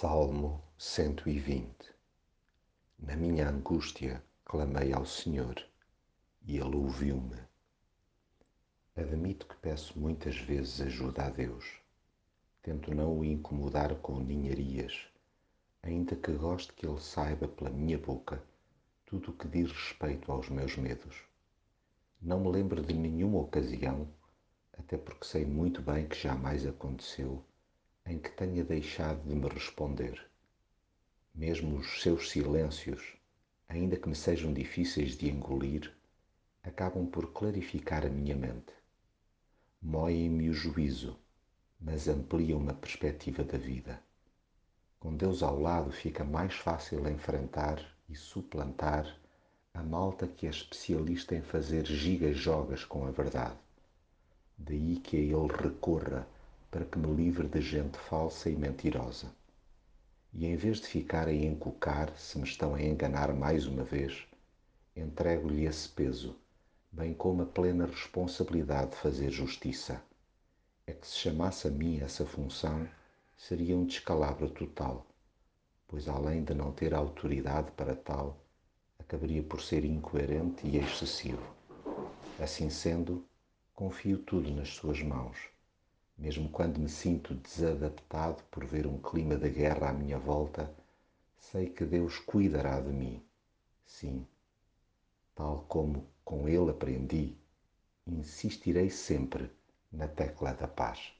Salmo 120 Na minha angústia clamei ao Senhor e Ele ouviu-me. Admito que peço muitas vezes ajuda a Deus. Tento não o incomodar com ninharias, ainda que goste que Ele saiba pela minha boca tudo o que diz respeito aos meus medos. Não me lembro de nenhuma ocasião, até porque sei muito bem que jamais aconteceu em que tenha deixado de me responder. Mesmo os seus silêncios, ainda que me sejam difíceis de engolir, acabam por clarificar a minha mente. Moem-me o juízo, mas ampliam a perspectiva da vida. Com Deus ao lado fica mais fácil enfrentar e suplantar a malta que é especialista em fazer gigas-jogas com a verdade. Daí que a ele recorra para que me livre de gente falsa e mentirosa. E em vez de ficar a encucar se me estão a enganar mais uma vez, entrego-lhe esse peso, bem como a plena responsabilidade de fazer justiça. É que se chamasse a mim essa função, seria um descalabro total, pois além de não ter autoridade para tal, acabaria por ser incoerente e excessivo. Assim sendo, confio tudo nas suas mãos mesmo quando me sinto desadaptado por ver um clima de guerra à minha volta, sei que Deus cuidará de mim. Sim, tal como com Ele aprendi, insistirei sempre na tecla da paz.